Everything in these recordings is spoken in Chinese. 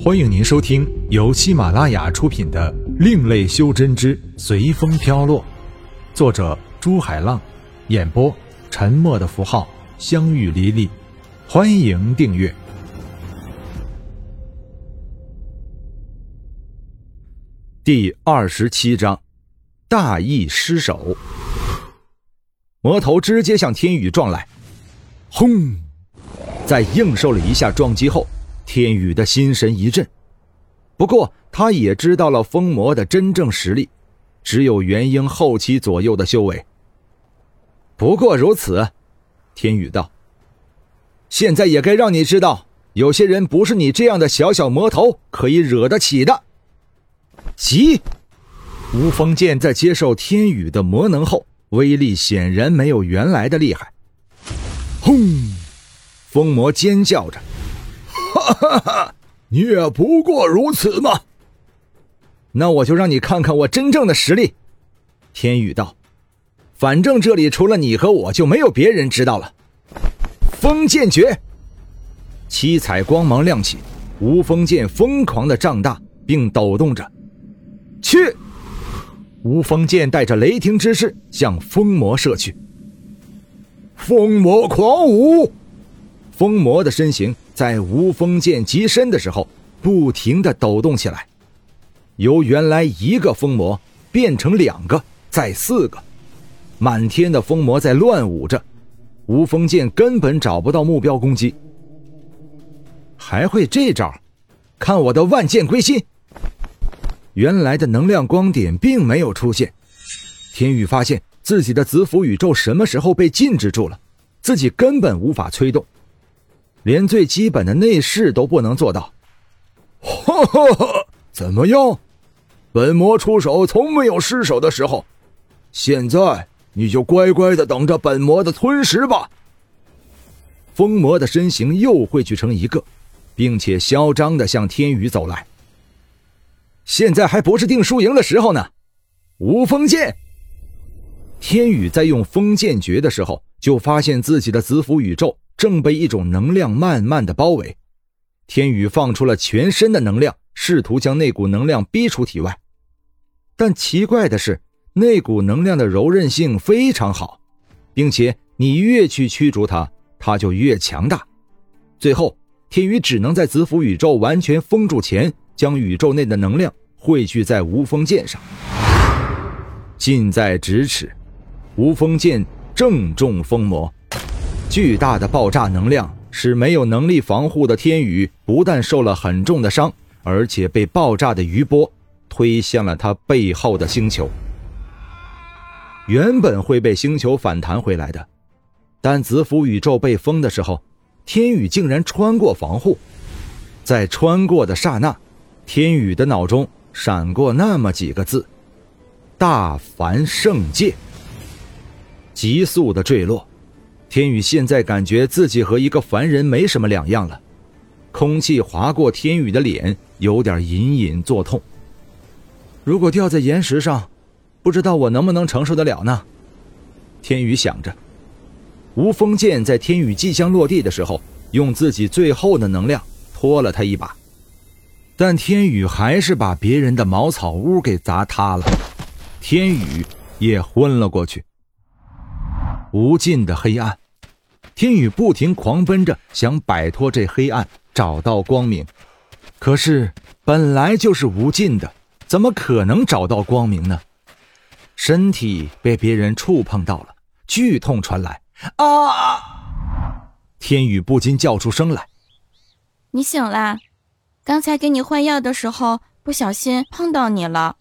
欢迎您收听由喜马拉雅出品的《另类修真之随风飘落》，作者朱海浪，演播沉默的符号、相遇离离。欢迎订阅。第二十七章，大意失手。魔头直接向天宇撞来，轰！在应受了一下撞击后。天宇的心神一震，不过他也知道了风魔的真正实力，只有元婴后期左右的修为。不过如此，天宇道：“现在也该让你知道，有些人不是你这样的小小魔头可以惹得起的。”急！无风剑在接受天宇的魔能后，威力显然没有原来的厉害。轰！风魔尖叫着。哈哈哈！你也不过如此嘛。那我就让你看看我真正的实力。天宇道：“反正这里除了你和我就没有别人知道了。”风剑诀，七彩光芒亮起，无风剑疯狂的胀大并抖动着。去！无风剑带着雷霆之势向风魔射去。风魔狂舞。风魔的身形在无风剑极深的时候，不停的抖动起来，由原来一个风魔变成两个，再四个，满天的风魔在乱舞着，无风剑根本找不到目标攻击。还会这招？看我的万剑归心！原来的能量光点并没有出现，天宇发现自己的子府宇宙什么时候被禁止住了，自己根本无法催动。连最基本的内饰都不能做到，哈哈哈！怎么样？本魔出手从没有失手的时候，现在你就乖乖的等着本魔的吞食吧。风魔的身形又汇聚成一个，并且嚣张的向天宇走来。现在还不是定输赢的时候呢！无风剑，天宇在用风剑诀的时候，就发现自己的子府宇宙。正被一种能量慢慢的包围，天宇放出了全身的能量，试图将那股能量逼出体外。但奇怪的是，那股能量的柔韧性非常好，并且你越去驱逐它，它就越强大。最后，天宇只能在子府宇宙完全封住前，将宇宙内的能量汇聚在无风剑上。近在咫尺，无风剑正中风魔。巨大的爆炸能量使没有能力防护的天宇不但受了很重的伤，而且被爆炸的余波推向了他背后的星球。原本会被星球反弹回来的，但子府宇宙被封的时候，天宇竟然穿过防护。在穿过的刹那，天宇的脑中闪过那么几个字：“大凡圣界。”急速的坠落。天宇现在感觉自己和一个凡人没什么两样了，空气划过天宇的脸，有点隐隐作痛。如果掉在岩石上，不知道我能不能承受得了呢？天宇想着。无风剑在天宇即将落地的时候，用自己最后的能量拖了他一把，但天宇还是把别人的茅草屋给砸塌了，天宇也昏了过去。无尽的黑暗，天宇不停狂奔着，想摆脱这黑暗，找到光明。可是本来就是无尽的，怎么可能找到光明呢？身体被别人触碰到了，剧痛传来，啊！天宇不禁叫出声来：“你醒啦！刚才给你换药的时候，不小心碰到你了。”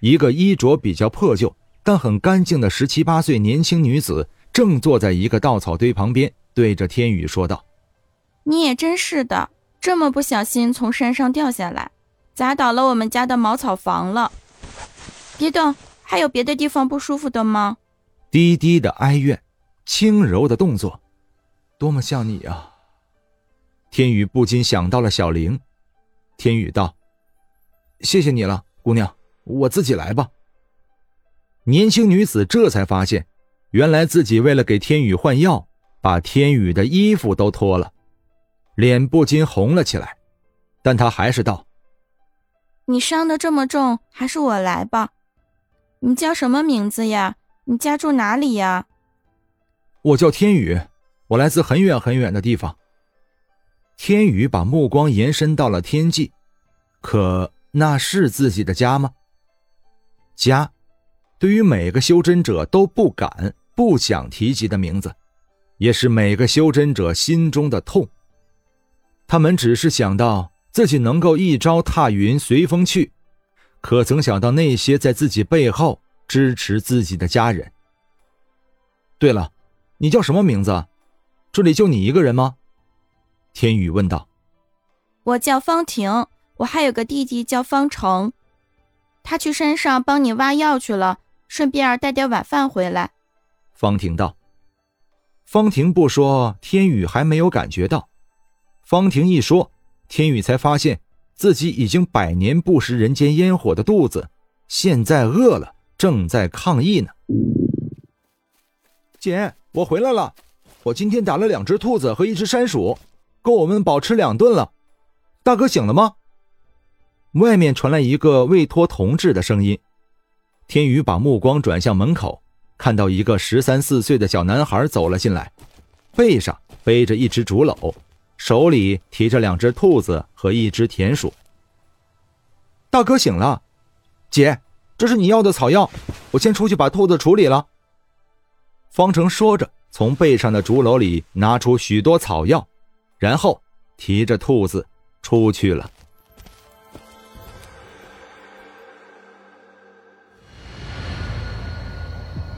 一个衣着比较破旧但很干净的十七八岁年轻女子。正坐在一个稻草堆旁边，对着天宇说道：“你也真是的，这么不小心从山上掉下来，砸倒了我们家的茅草房了。别动，还有别的地方不舒服的吗？”低低的哀怨，轻柔的动作，多么像你啊！天宇不禁想到了小玲。天宇道：“谢谢你了，姑娘，我自己来吧。”年轻女子这才发现。原来自己为了给天宇换药，把天宇的衣服都脱了，脸不禁红了起来。但他还是道：“你伤得这么重，还是我来吧。你叫什么名字呀？你家住哪里呀？”“我叫天宇，我来自很远很远的地方。”天宇把目光延伸到了天际，可那是自己的家吗？家，对于每个修真者都不敢、不想提及的名字，也是每个修真者心中的痛。他们只是想到自己能够一朝踏云随风去，可曾想到那些在自己背后支持自己的家人？对了，你叫什么名字？这里就你一个人吗？天宇问道：“我叫方婷，我还有个弟弟叫方成，他去山上帮你挖药去了，顺便带点晚饭回来。”方婷道。方婷不说，天宇还没有感觉到；方婷一说，天宇才发现自己已经百年不食人间烟火的肚子，现在饿了，正在抗议呢。姐，我回来了，我今天打了两只兔子和一只山鼠。够我们饱吃两顿了，大哥醒了吗？外面传来一个未脱同志的声音。天宇把目光转向门口，看到一个十三四岁的小男孩走了进来，背上背着一只竹篓，手里提着两只兔子和一只田鼠。大哥醒了，姐，这是你要的草药，我先出去把兔子处理了。方成说着，从背上的竹篓里拿出许多草药。然后提着兔子出去了。